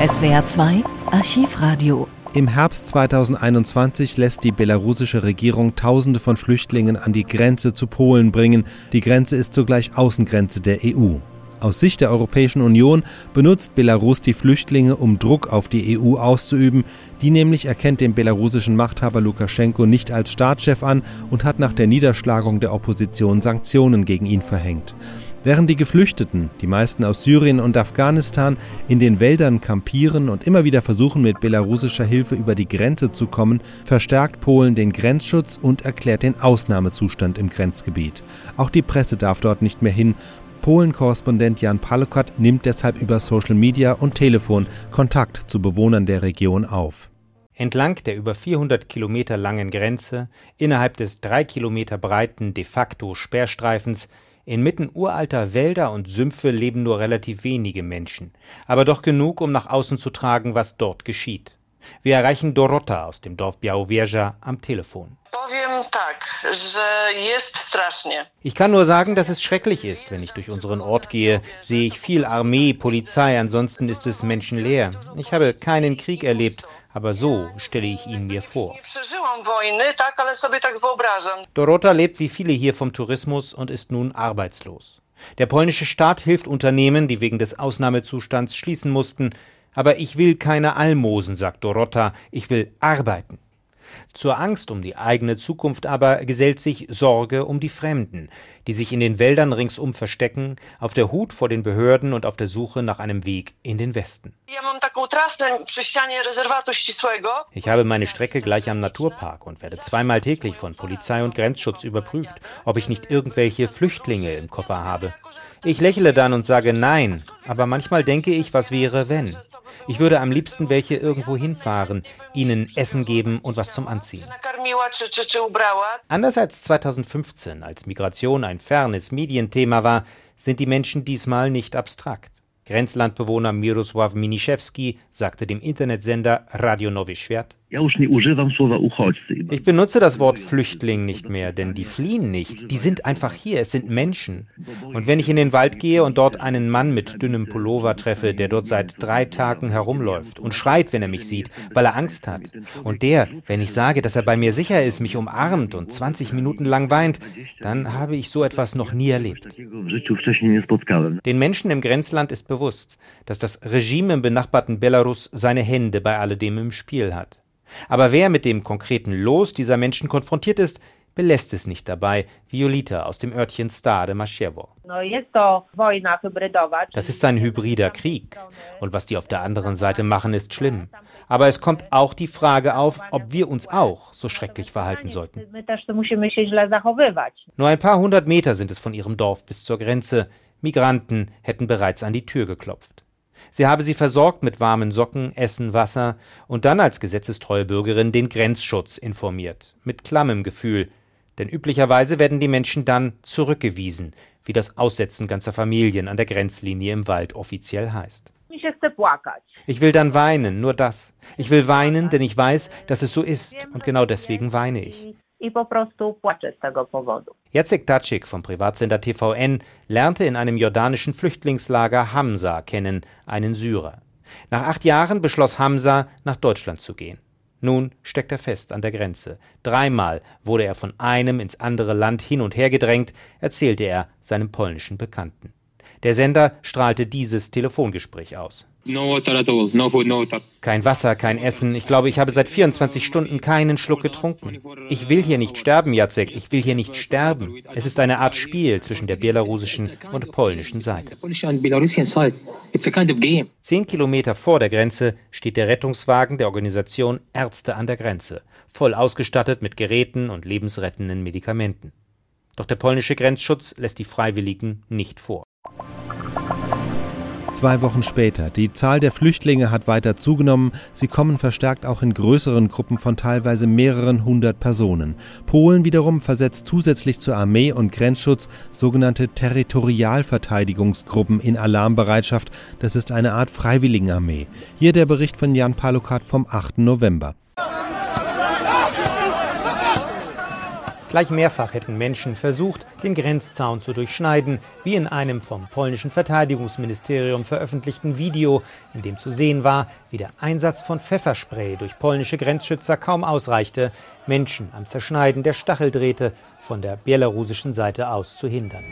SWR 2 Archivradio. Im Herbst 2021 lässt die belarussische Regierung Tausende von Flüchtlingen an die Grenze zu Polen bringen. Die Grenze ist zugleich Außengrenze der EU. Aus Sicht der Europäischen Union benutzt Belarus die Flüchtlinge, um Druck auf die EU auszuüben. Die nämlich erkennt den belarussischen Machthaber Lukaschenko nicht als Staatschef an und hat nach der Niederschlagung der Opposition Sanktionen gegen ihn verhängt. Während die Geflüchteten, die meisten aus Syrien und Afghanistan, in den Wäldern kampieren und immer wieder versuchen, mit belarussischer Hilfe über die Grenze zu kommen, verstärkt Polen den Grenzschutz und erklärt den Ausnahmezustand im Grenzgebiet. Auch die Presse darf dort nicht mehr hin. Polen-Korrespondent Jan Palokat nimmt deshalb über Social Media und Telefon Kontakt zu Bewohnern der Region auf. Entlang der über 400 Kilometer langen Grenze, innerhalb des drei Kilometer breiten de facto Sperrstreifens, Inmitten uralter Wälder und Sümpfe leben nur relativ wenige Menschen, aber doch genug, um nach außen zu tragen, was dort geschieht. Wir erreichen Dorota aus dem Dorf Białowieża am Telefon. Ich kann nur sagen, dass es schrecklich ist. Wenn ich durch unseren Ort gehe, sehe ich viel Armee, Polizei, ansonsten ist es menschenleer. Ich habe keinen Krieg erlebt, aber so stelle ich ihn mir vor. Dorota lebt wie viele hier vom Tourismus und ist nun arbeitslos. Der polnische Staat hilft Unternehmen, die wegen des Ausnahmezustands schließen mussten. Aber ich will keine Almosen, sagt Dorota, ich will arbeiten. Zur Angst um die eigene Zukunft aber gesellt sich Sorge um die Fremden, die sich in den Wäldern ringsum verstecken, auf der Hut vor den Behörden und auf der Suche nach einem Weg in den Westen. Ich habe meine Strecke gleich am Naturpark und werde zweimal täglich von Polizei und Grenzschutz überprüft, ob ich nicht irgendwelche Flüchtlinge im Koffer habe. Ich lächle dann und sage nein, aber manchmal denke ich, was wäre, wenn. Ich würde am liebsten welche irgendwo hinfahren, ihnen Essen geben und was zum Anziehen. Anders als 2015, als Migration ein fernes Medienthema war, sind die Menschen diesmal nicht abstrakt. Grenzlandbewohner Mirosław Miniszewski sagte dem Internetsender Radio Nowy Świat, ich benutze das Wort Flüchtling nicht mehr, denn die fliehen nicht. Die sind einfach hier. Es sind Menschen. Und wenn ich in den Wald gehe und dort einen Mann mit dünnem Pullover treffe, der dort seit drei Tagen herumläuft und schreit, wenn er mich sieht, weil er Angst hat, und der, wenn ich sage, dass er bei mir sicher ist, mich umarmt und 20 Minuten lang weint, dann habe ich so etwas noch nie erlebt. Den Menschen im Grenzland ist bewusst, dass das Regime im benachbarten Belarus seine Hände bei alledem im Spiel hat. Aber wer mit dem konkreten Los dieser Menschen konfrontiert ist, belässt es nicht dabei, wie Jolita aus dem Örtchen Stade Maszewo. Das ist ein hybrider Krieg. Und was die auf der anderen Seite machen, ist schlimm. Aber es kommt auch die Frage auf, ob wir uns auch so schrecklich verhalten sollten. Nur ein paar hundert Meter sind es von ihrem Dorf bis zur Grenze. Migranten hätten bereits an die Tür geklopft. Sie habe sie versorgt mit warmen Socken, Essen, Wasser und dann als gesetzestreue Bürgerin den Grenzschutz informiert, mit klammem Gefühl, denn üblicherweise werden die Menschen dann zurückgewiesen, wie das Aussetzen ganzer Familien an der Grenzlinie im Wald offiziell heißt. Ich will dann weinen, nur das. Ich will weinen, denn ich weiß, dass es so ist, und genau deswegen weine ich i po prostu płaczę z tego powodu. Jacek Tacik vom Privatsender TVN lernte in einem jordanischen Flüchtlingslager Hamza kennen, einen Syrer. Nach acht Jahren beschloss Hamza, nach Deutschland zu gehen. Nun steckt er fest an der Grenze. Dreimal wurde er von einem ins andere Land hin und her gedrängt, erzählte er seinem polnischen Bekannten. Der Sender strahlte dieses Telefongespräch aus. Kein Wasser, kein Essen. Ich glaube, ich habe seit 24 Stunden keinen Schluck getrunken. Ich will hier nicht sterben, Jacek. Ich will hier nicht sterben. Es ist eine Art Spiel zwischen der belarussischen und polnischen Seite. Zehn Kilometer vor der Grenze steht der Rettungswagen der Organisation Ärzte an der Grenze, voll ausgestattet mit Geräten und lebensrettenden Medikamenten. Doch der polnische Grenzschutz lässt die Freiwilligen nicht vor. Zwei Wochen später. Die Zahl der Flüchtlinge hat weiter zugenommen. Sie kommen verstärkt auch in größeren Gruppen von teilweise mehreren hundert Personen. Polen wiederum versetzt zusätzlich zur Armee und Grenzschutz sogenannte Territorialverteidigungsgruppen in Alarmbereitschaft. Das ist eine Art Freiwilligenarmee. Hier der Bericht von Jan Palokat vom 8. November. Gleich mehrfach hätten Menschen versucht, den Grenzzaun zu durchschneiden, wie in einem vom polnischen Verteidigungsministerium veröffentlichten Video, in dem zu sehen war, wie der Einsatz von Pfefferspray durch polnische Grenzschützer kaum ausreichte, Menschen am Zerschneiden der Stacheldrähte von der belarussischen Seite aus zu hindern.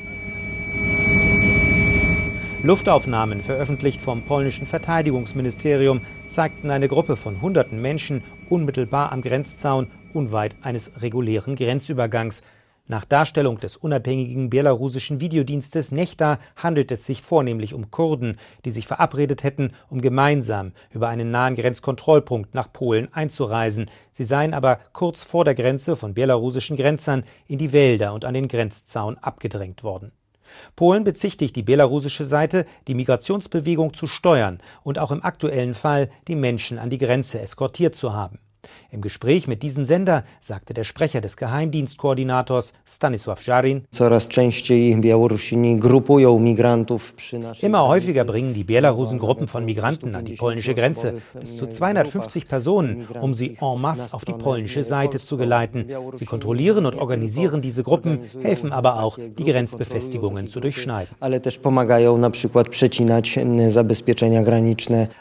Luftaufnahmen, veröffentlicht vom polnischen Verteidigungsministerium, zeigten eine Gruppe von hunderten Menschen unmittelbar am Grenzzaun unweit eines regulären Grenzübergangs. Nach Darstellung des unabhängigen belarussischen Videodienstes Nechta handelt es sich vornehmlich um Kurden, die sich verabredet hätten, um gemeinsam über einen nahen Grenzkontrollpunkt nach Polen einzureisen. Sie seien aber kurz vor der Grenze von belarussischen Grenzern in die Wälder und an den Grenzzaun abgedrängt worden. Polen bezichtigt die belarussische Seite, die Migrationsbewegung zu steuern und auch im aktuellen Fall die Menschen an die Grenze eskortiert zu haben. Im Gespräch mit diesem Sender sagte der Sprecher des Geheimdienstkoordinators Stanisław Jarin, Immer häufiger bringen die Belarusen Gruppen von Migranten an die polnische Grenze, bis zu 250 Personen, um sie en masse auf die polnische Seite zu geleiten. Sie kontrollieren und organisieren diese Gruppen, helfen aber auch, die Grenzbefestigungen zu durchschneiden.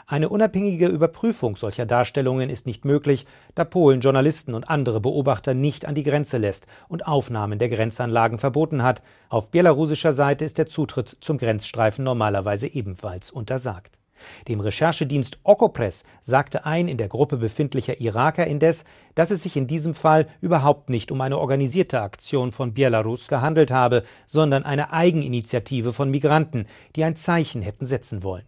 Eine unabhängige Überprüfung solcher Darstellungen ist nicht möglich, da Polen Journalisten und andere Beobachter nicht an die Grenze lässt und Aufnahmen der Grenzanlagen verboten hat. Auf belarussischer Seite ist der Zutritt zum Grenzstreifen normalerweise ebenfalls untersagt. Dem Recherchedienst Okopres sagte ein in der Gruppe befindlicher Iraker indes, dass es sich in diesem Fall überhaupt nicht um eine organisierte Aktion von Belarus gehandelt habe, sondern eine Eigeninitiative von Migranten, die ein Zeichen hätten setzen wollen.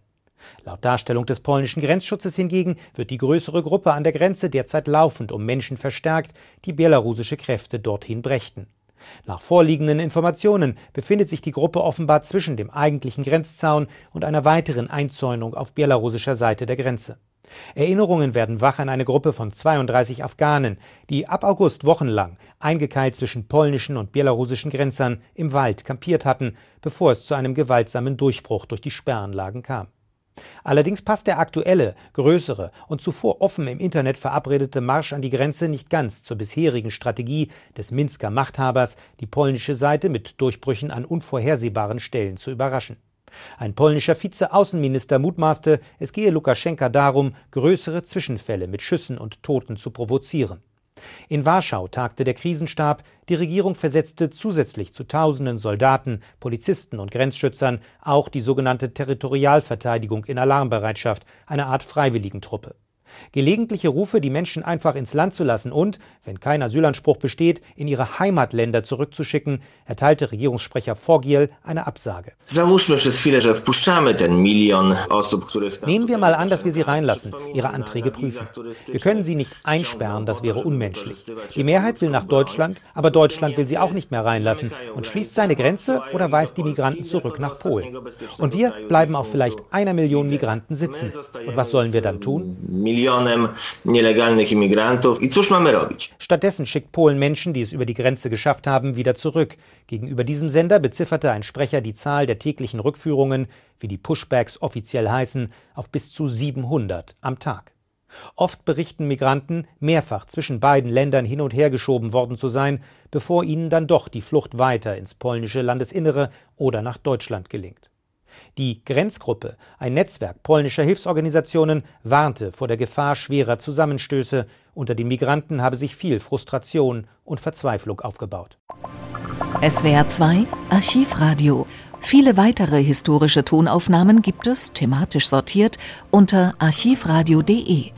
Laut Darstellung des polnischen Grenzschutzes hingegen wird die größere Gruppe an der Grenze derzeit laufend um Menschen verstärkt, die belarussische Kräfte dorthin brächten. Nach vorliegenden Informationen befindet sich die Gruppe offenbar zwischen dem eigentlichen Grenzzaun und einer weiteren Einzäunung auf belarussischer Seite der Grenze. Erinnerungen werden wach an eine Gruppe von 32 Afghanen, die ab August wochenlang eingekeilt zwischen polnischen und belarussischen Grenzern im Wald kampiert hatten, bevor es zu einem gewaltsamen Durchbruch durch die Sperranlagen kam. Allerdings passt der aktuelle, größere und zuvor offen im Internet verabredete Marsch an die Grenze nicht ganz zur bisherigen Strategie des Minsker Machthabers, die polnische Seite mit Durchbrüchen an unvorhersehbaren Stellen zu überraschen. Ein polnischer Vizeaußenminister mutmaßte, es gehe Lukaschenka darum, größere Zwischenfälle mit Schüssen und Toten zu provozieren. In Warschau tagte der Krisenstab, die Regierung versetzte zusätzlich zu tausenden Soldaten, Polizisten und Grenzschützern auch die sogenannte Territorialverteidigung in Alarmbereitschaft, eine Art Freiwilligentruppe. Gelegentliche Rufe, die Menschen einfach ins Land zu lassen und, wenn kein Asylanspruch besteht, in ihre Heimatländer zurückzuschicken, erteilte Regierungssprecher Vorgiel eine Absage. Nehmen wir mal an, dass wir sie reinlassen, ihre Anträge prüfen. Wir können sie nicht einsperren, das wäre unmenschlich. Die Mehrheit will nach Deutschland, aber Deutschland will sie auch nicht mehr reinlassen und schließt seine Grenze oder weist die Migranten zurück nach Polen. Und wir bleiben auf vielleicht einer Million Migranten sitzen. Und was sollen wir dann tun? Milionem nielegalnych imigrantów. I cóż mamy robić? Stattdessen schickt Polen Menschen, die es über die Grenze geschafft haben, wieder zurück. Gegenüber diesem Sender bezifferte ein Sprecher die Zahl der täglichen Rückführungen, wie die Pushbacks offiziell heißen, auf bis zu 700 am Tag. Oft berichten Migranten, mehrfach zwischen beiden Ländern hin und her geschoben worden zu sein, bevor ihnen dann doch die Flucht weiter ins polnische Landesinnere oder nach Deutschland gelingt. Die Grenzgruppe, ein Netzwerk polnischer Hilfsorganisationen, warnte vor der Gefahr schwerer Zusammenstöße. Unter den Migranten habe sich viel Frustration und Verzweiflung aufgebaut. SWR 2 Archivradio. Viele weitere historische Tonaufnahmen gibt es, thematisch sortiert, unter archivradio.de.